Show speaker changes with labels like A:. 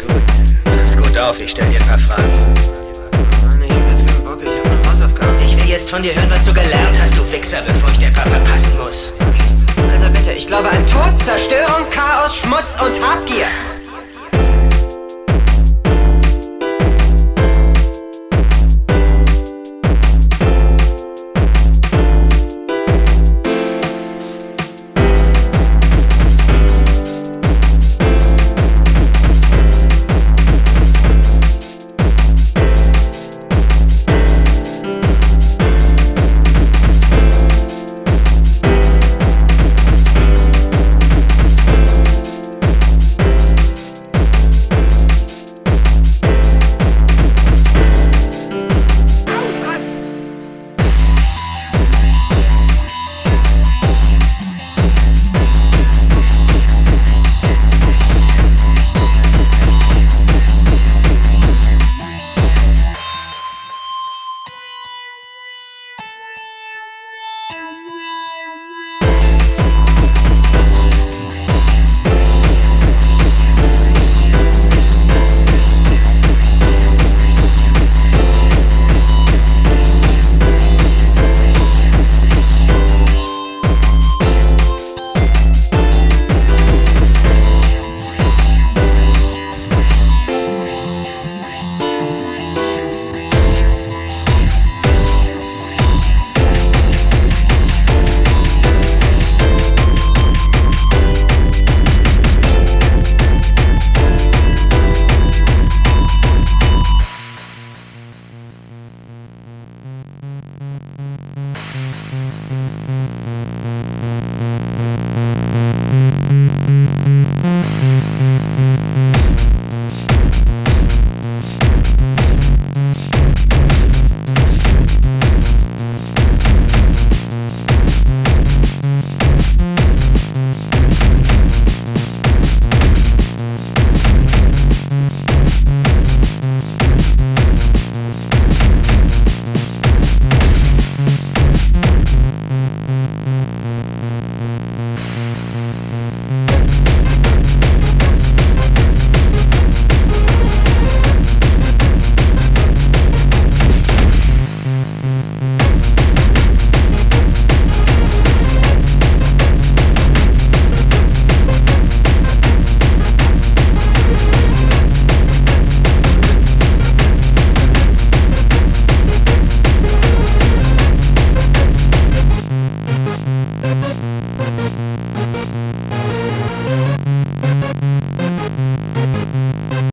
A: Gut. Pass gut auf, ich stell dir ein paar Fragen.
B: Mann, ich hab jetzt keinen Bock, ich hab noch Hausaufgaben.
A: Ich will jetzt von dir hören, was du gelernt hast, du Wichser, bevor ich dir ein paar verpassen muss.
B: Also bitte, ich glaube an Tod, Zerstörung, Chaos, Schmutz und Habgier.